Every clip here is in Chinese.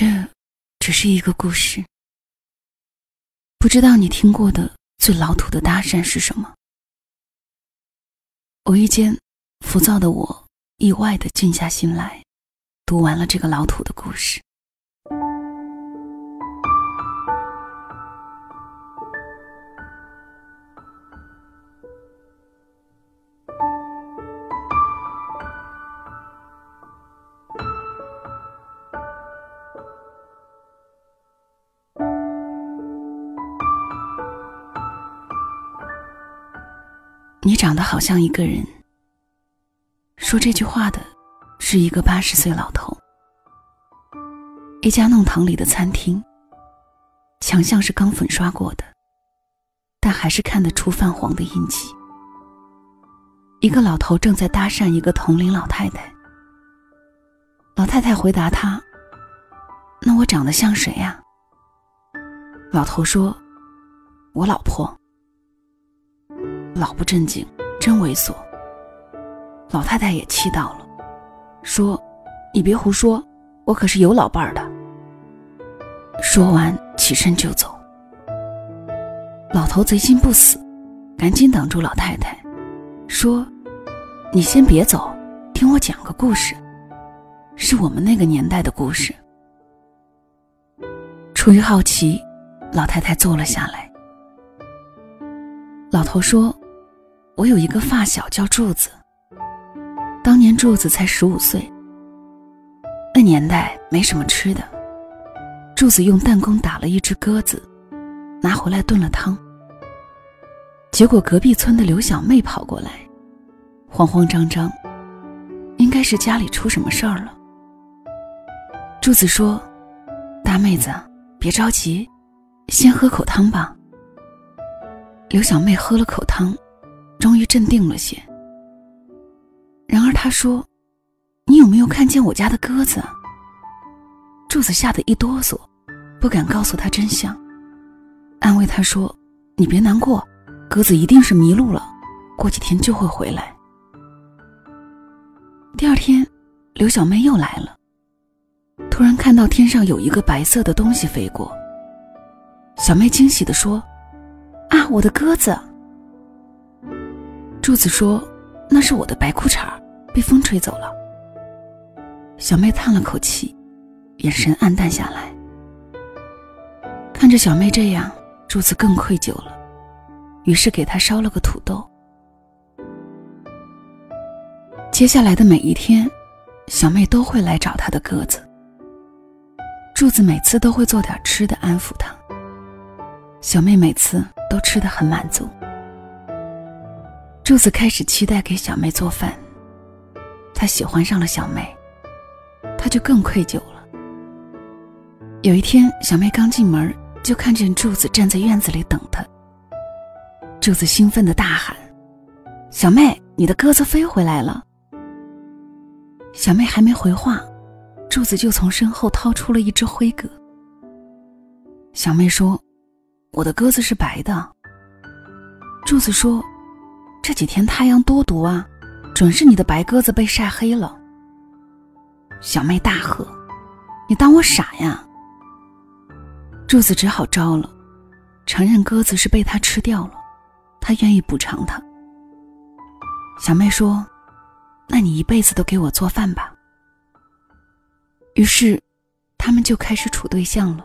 这只是一个故事。不知道你听过的最老土的搭讪是什么？无意间，浮躁的我意外的静下心来，读完了这个老土的故事。长得好像一个人。说这句话的，是一个八十岁老头。一家弄堂里的餐厅，墙像是刚粉刷过的，但还是看得出泛黄的印记。一个老头正在搭讪一个同龄老太太。老太太回答他：“那我长得像谁呀？”老头说：“我老婆。”老不正经，真猥琐。老太太也气到了，说：“你别胡说，我可是有老伴儿的。”说完起身就走。老头贼心不死，赶紧挡住老太太，说：“你先别走，听我讲个故事，是我们那个年代的故事。”出于好奇，老太太坐了下来。老头说。我有一个发小叫柱子。当年柱子才十五岁。那年代没什么吃的，柱子用弹弓打了一只鸽子，拿回来炖了汤。结果隔壁村的刘小妹跑过来，慌慌张张，应该是家里出什么事儿了。柱子说：“大妹子，别着急，先喝口汤吧。”刘小妹喝了口汤。终于镇定了些。然而他说：“你有没有看见我家的鸽子？”柱子吓得一哆嗦，不敢告诉他真相。安慰他说：“你别难过，鸽子一定是迷路了，过几天就会回来。”第二天，刘小妹又来了，突然看到天上有一个白色的东西飞过。小妹惊喜地说：“啊，我的鸽子！”柱子说：“那是我的白裤衩，被风吹走了。”小妹叹了口气，眼神黯淡下来。看着小妹这样，柱子更愧疚了，于是给她烧了个土豆。接下来的每一天，小妹都会来找她的鸽子。柱子每次都会做点吃的安抚她。小妹每次都吃得很满足。柱子开始期待给小妹做饭，他喜欢上了小妹，他就更愧疚了。有一天，小妹刚进门，就看见柱子站在院子里等她。柱子兴奋的大喊：“小妹，你的鸽子飞回来了！”小妹还没回话，柱子就从身后掏出了一只灰鸽。小妹说：“我的鸽子是白的。”柱子说。这几天太阳多毒啊，准是你的白鸽子被晒黑了。小妹大喝：“你当我傻呀？”柱子只好招了，承认鸽子是被他吃掉了，他愿意补偿他。小妹说：“那你一辈子都给我做饭吧。”于是，他们就开始处对象了。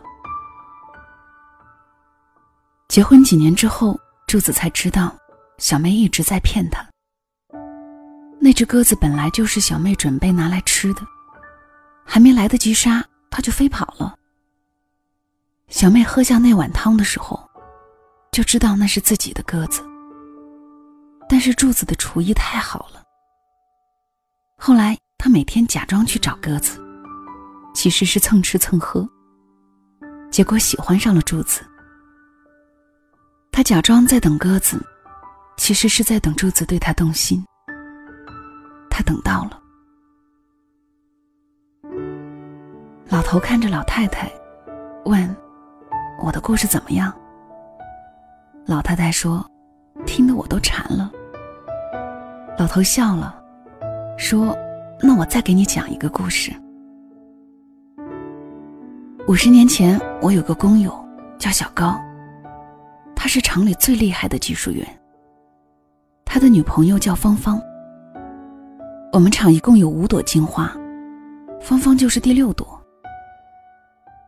结婚几年之后，柱子才知道。小妹一直在骗他。那只鸽子本来就是小妹准备拿来吃的，还没来得及杀，它就飞跑了。小妹喝下那碗汤的时候，就知道那是自己的鸽子。但是柱子的厨艺太好了。后来他每天假装去找鸽子，其实是蹭吃蹭喝。结果喜欢上了柱子。他假装在等鸽子。其实是在等柱子对他动心，他等到了。老头看着老太太，问：“我的故事怎么样？”老太太说：“听得我都馋了。”老头笑了，说：“那我再给你讲一个故事。”五十年前，我有个工友叫小高，他是厂里最厉害的技术员。他的女朋友叫芳芳。我们厂一共有五朵金花，芳芳就是第六朵。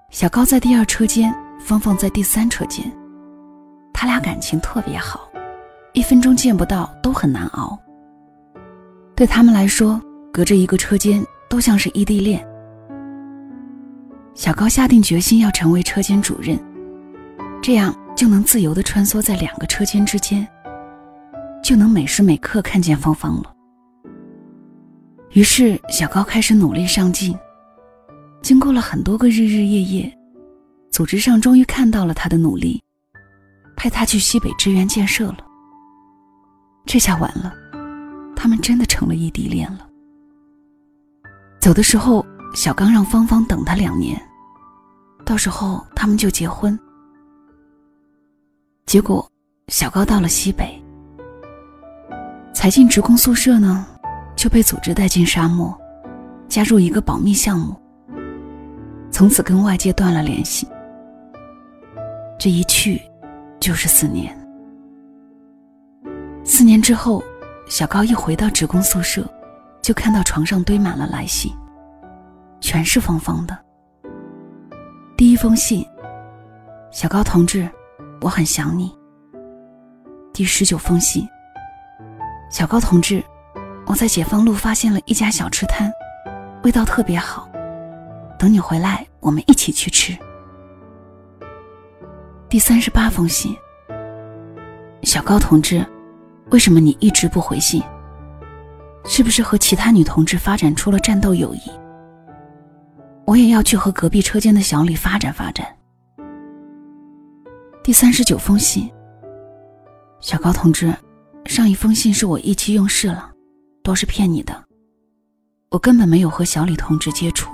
小高在第二车间，芳芳在第三车间，他俩感情特别好，一分钟见不到都很难熬。对他们来说，隔着一个车间都像是异地恋。小高下定决心要成为车间主任，这样就能自由地穿梭在两个车间之间，就能每时每刻看见芳芳了。于是，小高开始努力上进。经过了很多个日日夜夜，组织上终于看到了他的努力，派他去西北支援建设了。这下完了，他们真的成了异地恋了。走的时候，小刚让芳芳等他两年，到时候他们就结婚。结果，小高到了西北，才进职工宿舍呢。就被组织带进沙漠，加入一个保密项目。从此跟外界断了联系。这一去，就是四年。四年之后，小高一回到职工宿舍，就看到床上堆满了来信，全是芳芳的。第一封信：小高同志，我很想你。第十九封信：小高同志。我在解放路发现了一家小吃摊，味道特别好。等你回来，我们一起去吃。第三十八封信，小高同志，为什么你一直不回信？是不是和其他女同志发展出了战斗友谊？我也要去和隔壁车间的小李发展发展。第三十九封信，小高同志，上一封信是我意气用事了。都是骗你的，我根本没有和小李同志接触。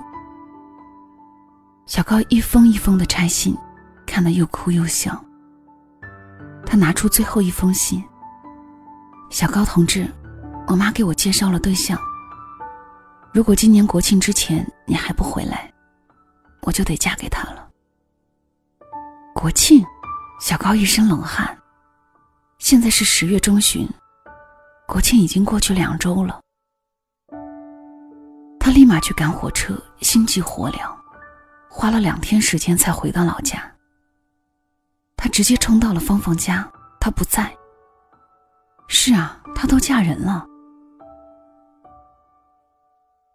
小高一封一封的拆信，看得又哭又笑。他拿出最后一封信：“小高同志，我妈给我介绍了对象。如果今年国庆之前你还不回来，我就得嫁给他了。”国庆，小高一身冷汗。现在是十月中旬。国庆已经过去两周了，他立马去赶火车，心急火燎，花了两天时间才回到老家。他直接冲到了芳芳家，她不在。是啊，她都嫁人了。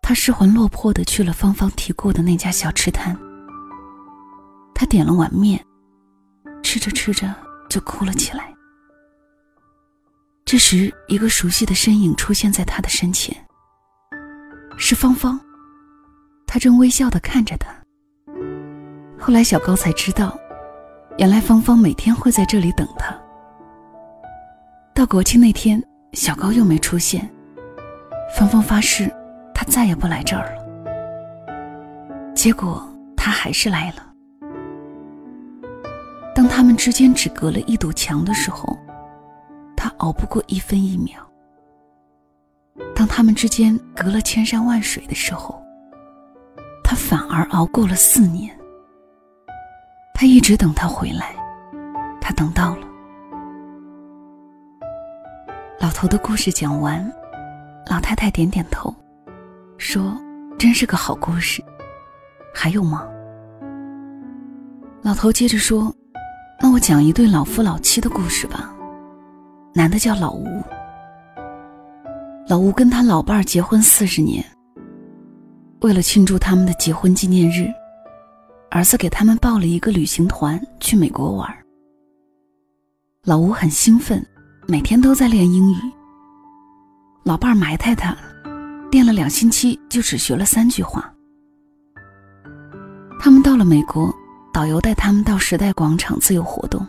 他失魂落魄的去了芳芳提过的那家小吃摊，他点了碗面，吃着吃着就哭了起来。这时，一个熟悉的身影出现在他的身前。是芳芳，他正微笑的看着他。后来，小高才知道，原来芳芳每天会在这里等他。到国庆那天，小高又没出现，芳芳发誓，他再也不来这儿了。结果，他还是来了。当他们之间只隔了一堵墙的时候。熬不过一分一秒。当他们之间隔了千山万水的时候，他反而熬过了四年。他一直等他回来，他等到了。老头的故事讲完，老太太点点头，说：“真是个好故事。”还有吗？老头接着说：“那我讲一对老夫老妻的故事吧。”男的叫老吴，老吴跟他老伴儿结婚四十年。为了庆祝他们的结婚纪念日，儿子给他们报了一个旅行团去美国玩。老吴很兴奋，每天都在练英语。老伴儿埋汰他，练了两星期就只学了三句话。他们到了美国，导游带他们到时代广场自由活动。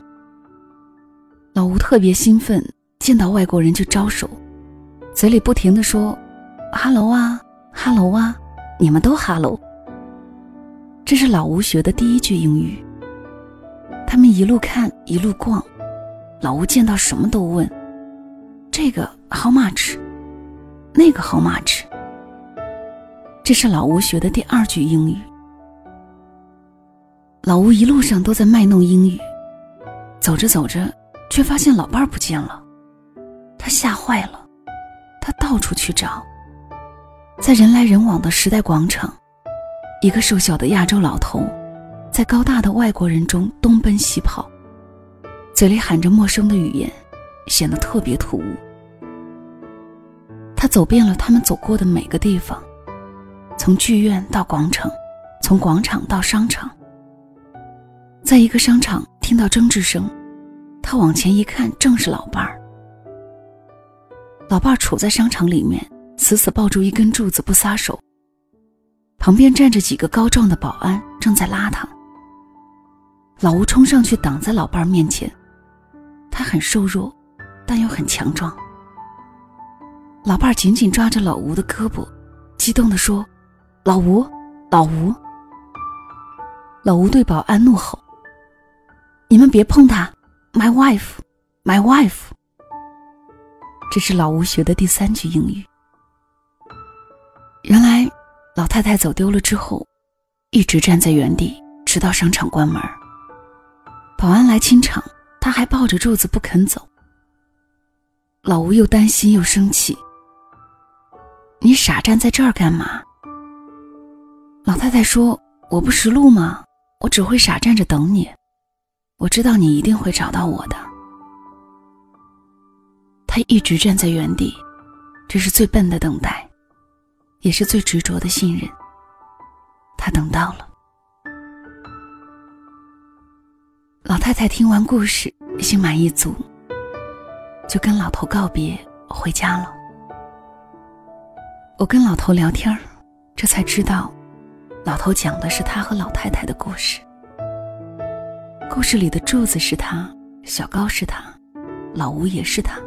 老吴特别兴奋，见到外国人就招手，嘴里不停的说：“哈喽啊，哈喽啊，你们都哈喽。”这是老吴学的第一句英语。他们一路看一路逛，老吴见到什么都问：“这个 how much？那个 how much？” 这是老吴学的第二句英语。老吴一路上都在卖弄英语，走着走着，却发现老伴儿不见了，他吓坏了，他到处去找，在人来人往的时代广场，一个瘦小的亚洲老头，在高大的外国人中东奔西跑，嘴里喊着陌生的语言，显得特别突兀。他走遍了他们走过的每个地方，从剧院到广场，从广场到商场。在一个商场听到争执声，他往前一看，正是老伴儿。老伴儿杵在商场里面，死死抱住一根柱子不撒手。旁边站着几个高壮的保安，正在拉他。老吴冲上去挡在老伴儿面前，他很瘦弱，但又很强壮。老伴儿紧紧抓着老吴的胳膊，激动地说：“老吴，老吴！”老吴对保安怒吼。你们别碰她，My wife，My wife。这是老吴学的第三句英语。原来，老太太走丢了之后，一直站在原地，直到商场关门。保安来清场，他还抱着柱子不肯走。老吴又担心又生气：“你傻站在这儿干嘛？”老太太说：“我不识路吗？我只会傻站着等你。”我知道你一定会找到我的。他一直站在原地，这是最笨的等待，也是最执着的信任。他等到了。老太太听完故事，心满意足，就跟老头告别，回家了。我跟老头聊天这才知道，老头讲的是他和老太太的故事。故事里的柱子是他，小高是他，老吴也是他。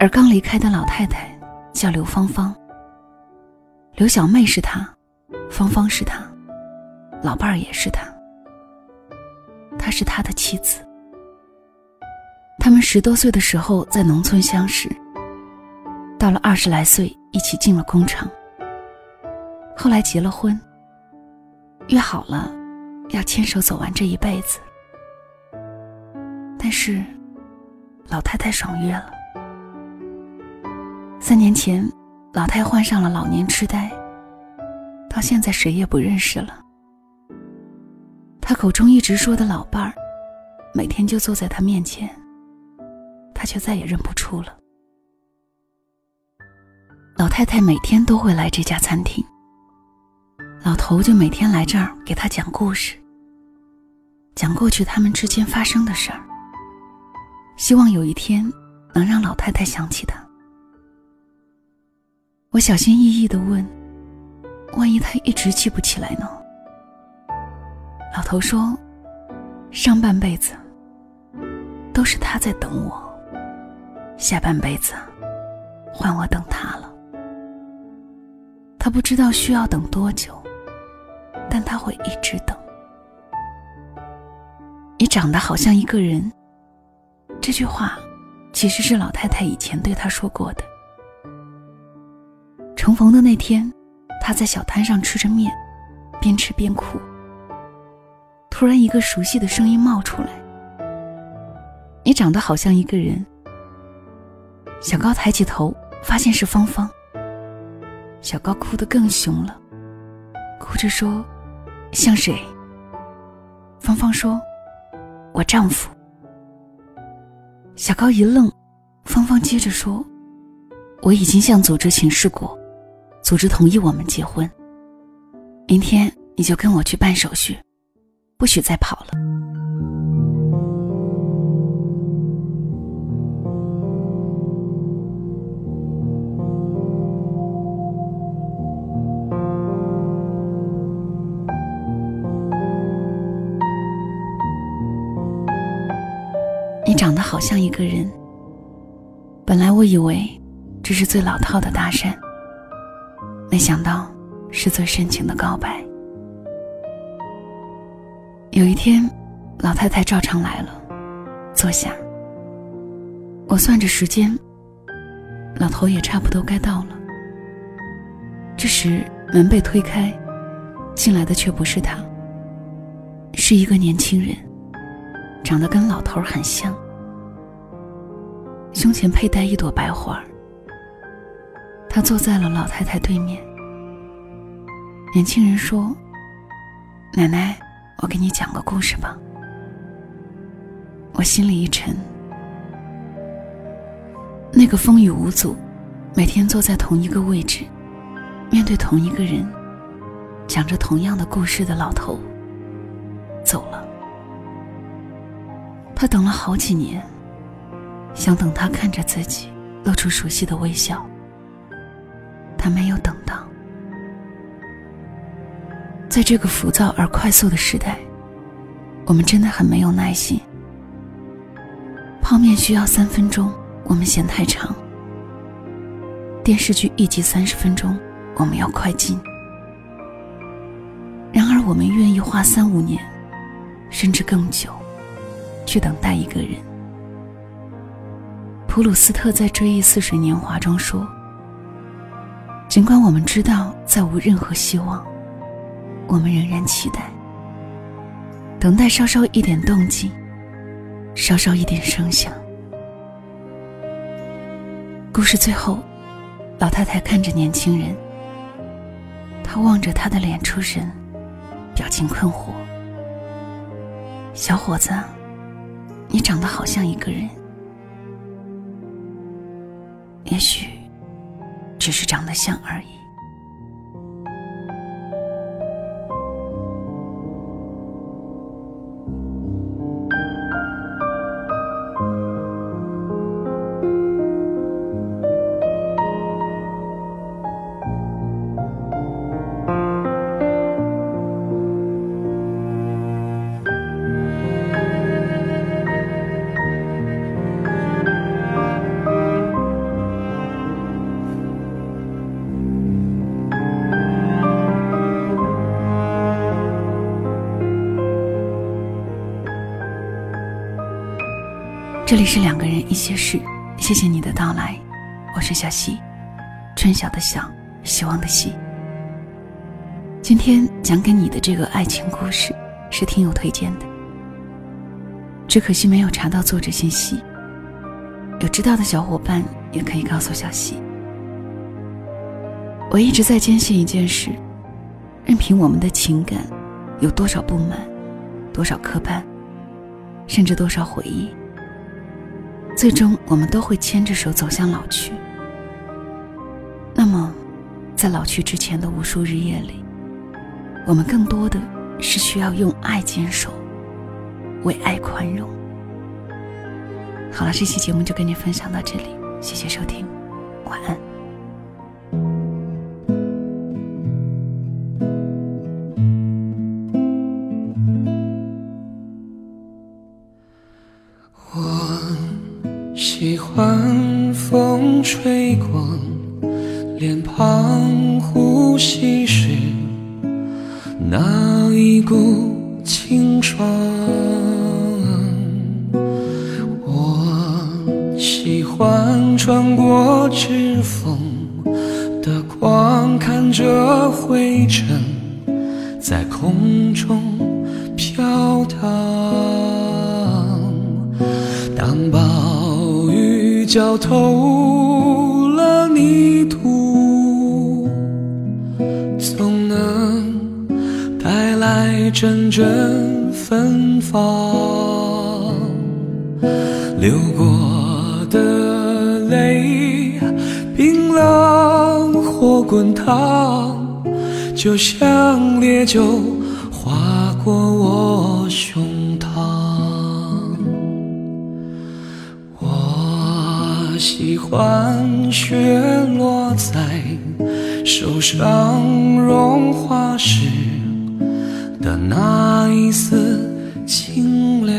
而刚离开的老太太叫刘芳芳。刘小妹是他，芳芳是他，老伴儿也是他。她是他的妻子。他们十多岁的时候在农村相识，到了二十来岁一起进了工厂。后来结了婚，约好了。要牵手走完这一辈子，但是老太太爽约了。三年前，老太患上了老年痴呆，到现在谁也不认识了。他口中一直说的老伴儿，每天就坐在他面前，他却再也认不出了。老太太每天都会来这家餐厅，老头就每天来这儿给他讲故事。讲过去他们之间发生的事儿，希望有一天能让老太太想起他。我小心翼翼的问：“万一他一直记不起来呢？”老头说：“上半辈子都是他在等我，下半辈子换我等他了。他不知道需要等多久，但他会一直等。”长得好像一个人。这句话，其实是老太太以前对他说过的。重逢的那天，他在小摊上吃着面，边吃边哭。突然，一个熟悉的声音冒出来：“你长得好像一个人。”小高抬起头，发现是芳芳。小高哭得更凶了，哭着说：“像谁？”芳芳说。我丈夫。小高一愣，芳芳接着说：“我已经向组织请示过，组织同意我们结婚。明天你就跟我去办手续，不许再跑了。”得好像一个人。本来我以为这是最老套的搭讪，没想到是最深情的告白。有一天，老太太照常来了，坐下。我算着时间，老头也差不多该到了。这时门被推开，进来的却不是他，是一个年轻人，长得跟老头很像，胸前佩戴一朵白花。他坐在了老太太对面。年轻人说：“奶奶，我给你讲个故事吧。”我心里一沉。那个风雨无阻，每天坐在同一个位置，面对同一个人，讲着同样的故事的老头，走了。他等了好几年，想等他看着自己，露出熟悉的微笑。他没有等到。在这个浮躁而快速的时代，我们真的很没有耐心。泡面需要三分钟，我们嫌太长；电视剧一集三十分钟，我们要快进。然而，我们愿意花三五年，甚至更久，去等待一个人。普鲁斯特在《追忆似水年华》中说：“尽管我们知道再无任何希望。”我们仍然期待，等待稍稍一点动静，稍稍一点声响。故事最后，老太太看着年轻人，她望着他的脸出神，表情困惑。小伙子，你长得好像一个人，许只是长得像而已。这里是两个人一些事，谢谢你的到来，我是小溪，春晓的晓，希望的希。今天讲给你的这个爱情故事是听友推荐的，只可惜没有查到作者信息，有知道的小伙伴也可以告诉小溪。我一直在坚信一件事，任凭我们的情感有多少不满，多少磕绊，甚至多少回忆。最终，我们都会牵着手走向老去。那么，在老去之前的无数日夜里，我们更多的是需要用爱坚守，为爱宽容。好了，这期节目就跟你分享到这里，谢谢收听，晚安。吹过脸庞，呼吸时那一股清爽。我喜欢穿过指缝的光，看着灰尘在空中飘荡。当暴雨。浇透阵阵芬芳。流过的泪，冰冷或滚烫，就像烈酒划过我胸膛。我喜欢雪落在手上融化时的那一丝清凉。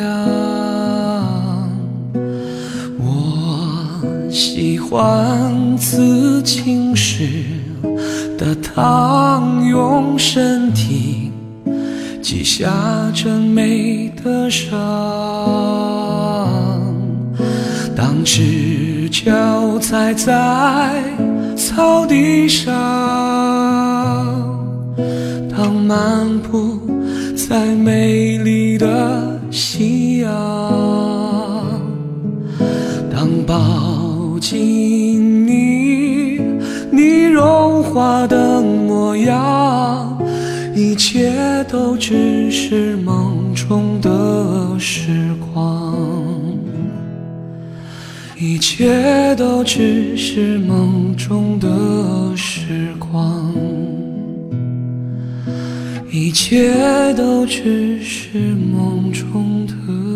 我喜欢刺青时的烫，用身体记下真美的伤。当赤脚踩在草地上，当漫步美丽的夕阳。当抱紧你，你融化的模样，一切都只是梦中的时光。一切都只是梦中一切都只是梦中的。